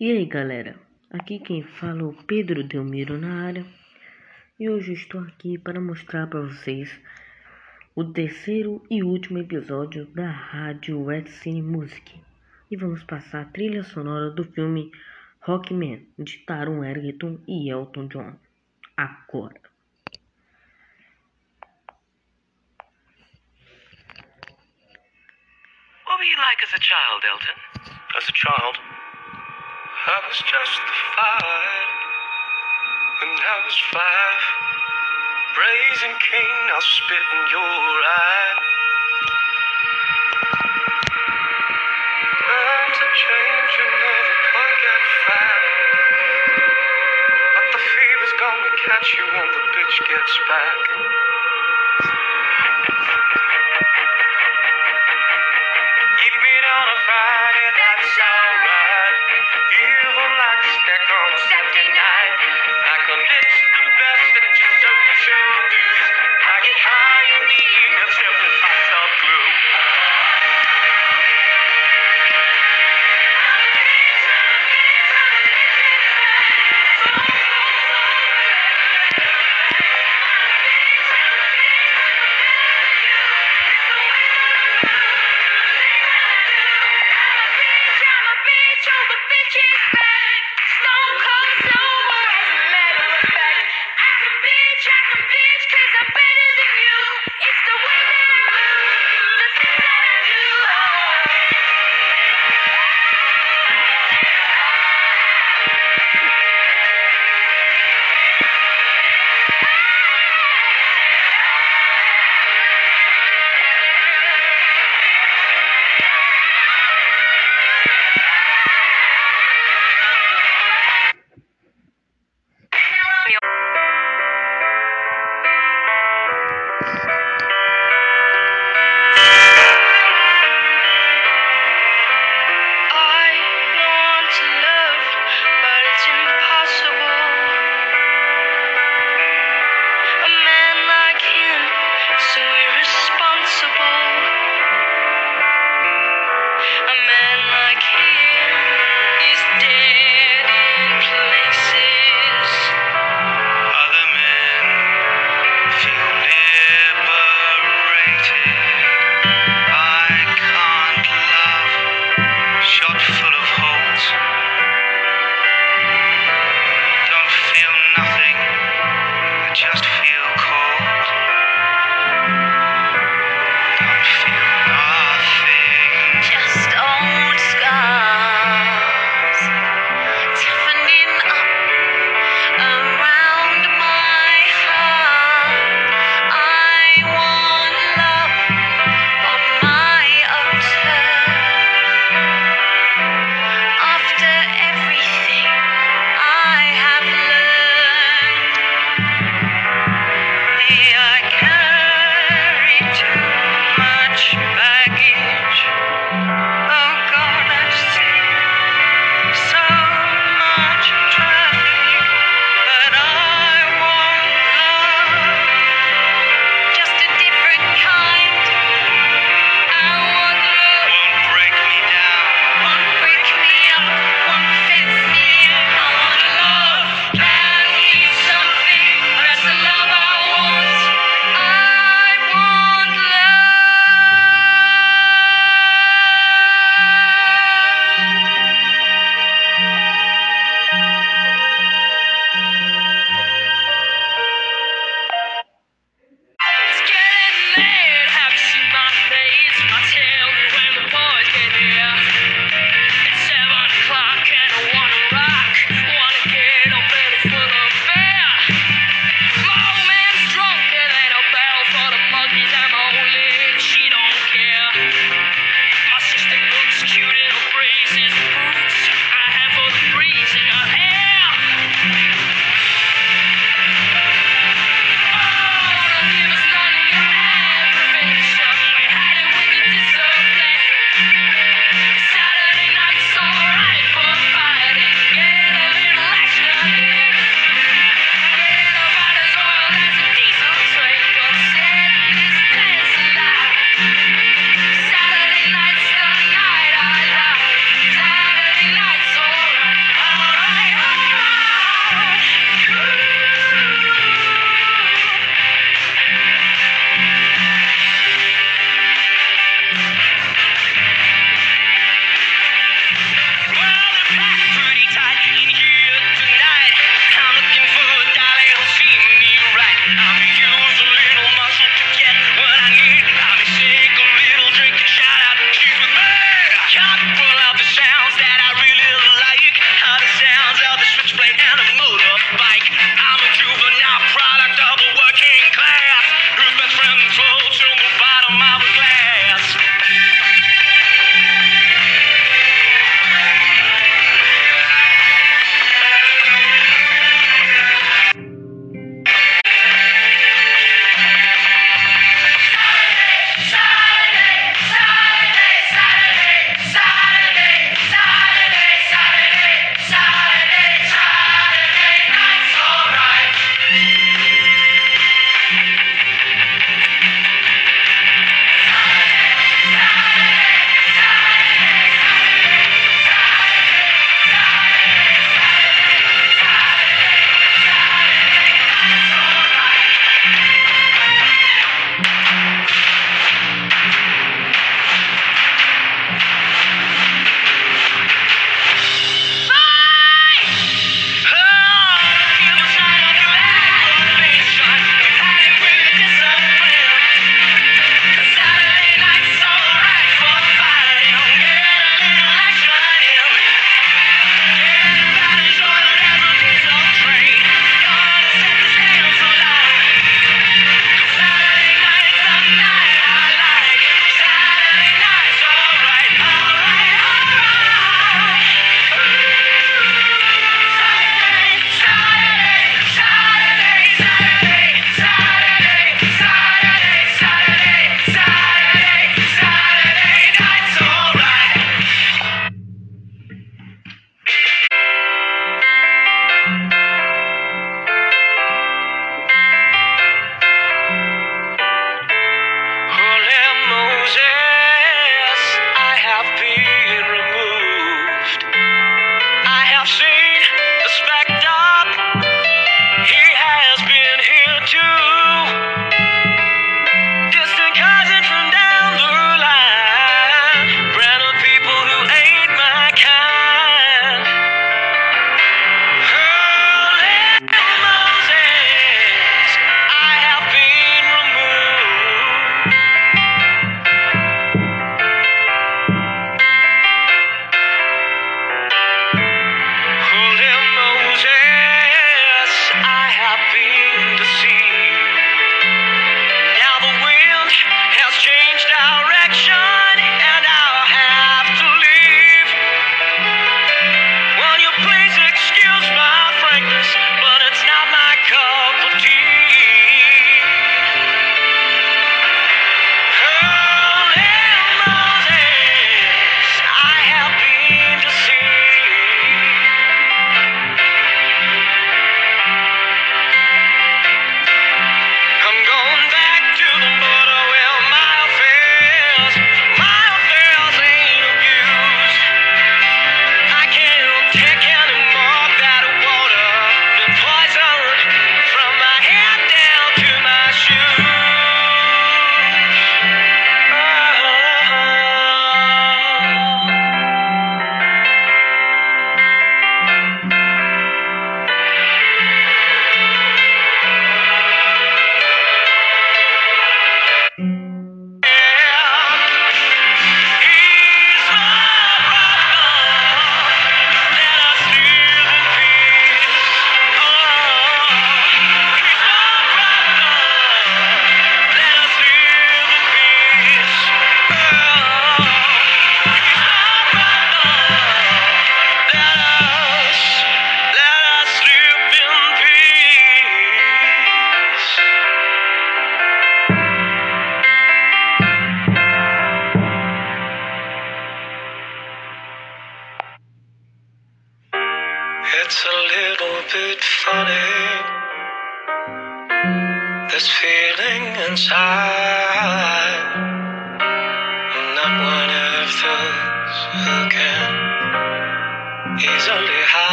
E aí galera, aqui quem fala é o Pedro Delmiro na área e hoje estou aqui para mostrar para vocês o terceiro e último episódio da rádio Red Cine Music e vamos passar a trilha sonora do filme Rockman de Taron Egerton e Elton John. Agora. What were you like as a child, Elton? As a child, I was justified when I was five. Raising Cain, I'll spit in your eye. Times are changing, the plug got fat. But the fever's gonna catch you when the bitch gets back.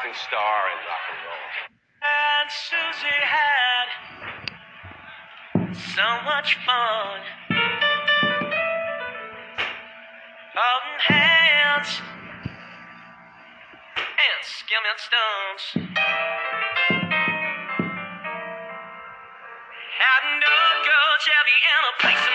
rising star in rock and roll. And Susie had so much fun. Holding hands and skimming stones. Had no girl Chevy in a place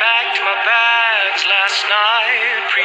Packed my bags last night,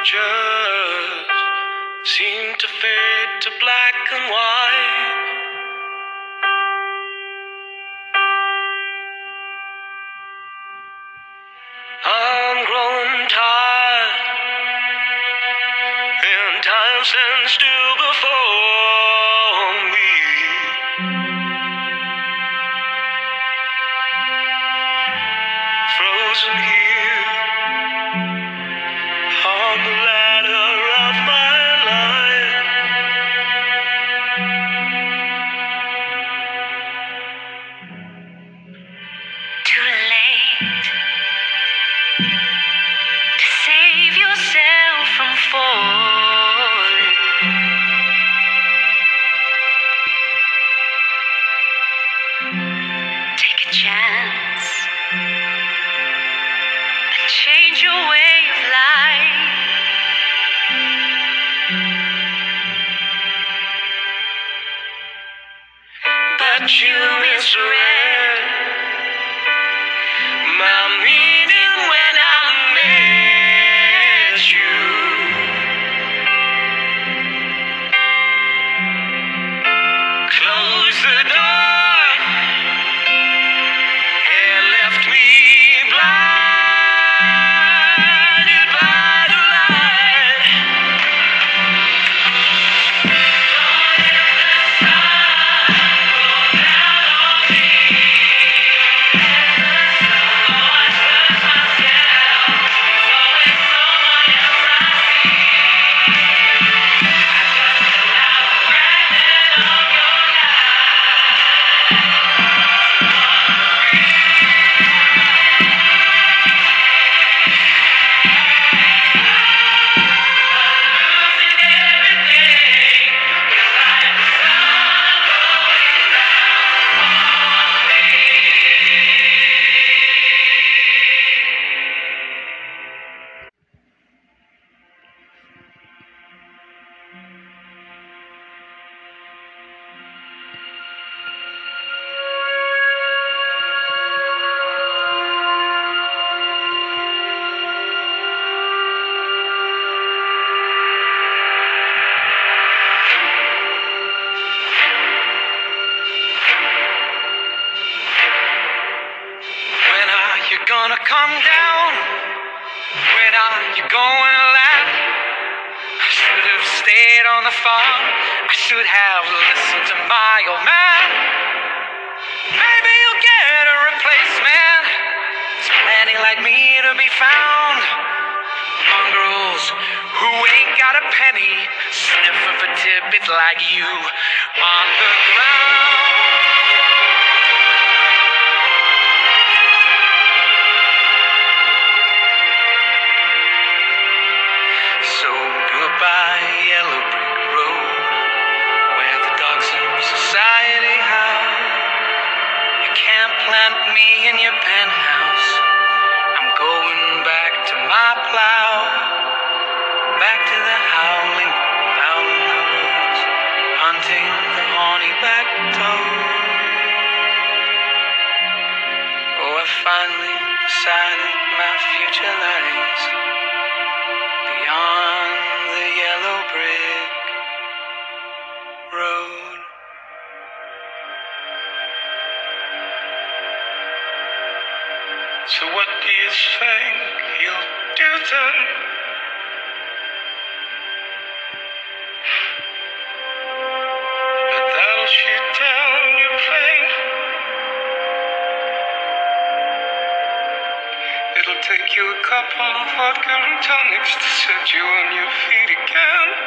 pictures seem to fade to black and white. I'm growing tired, and time stands still should have listened to my old man. Maybe you'll get a replacement. There's plenty like me to be found. Mongrels who ain't got a penny, sniffing for tidbits like you on the ground. Plant me in your penthouse. I'm going back to my plow, back to the howling mountain roads, hunting the horny back. Oh, I finally decided my future lies beyond the yellow brick road. So what do you think you'll do then? But that'll shoot down your plane. It'll take you a couple of vodka and tonics to set you on your feet again.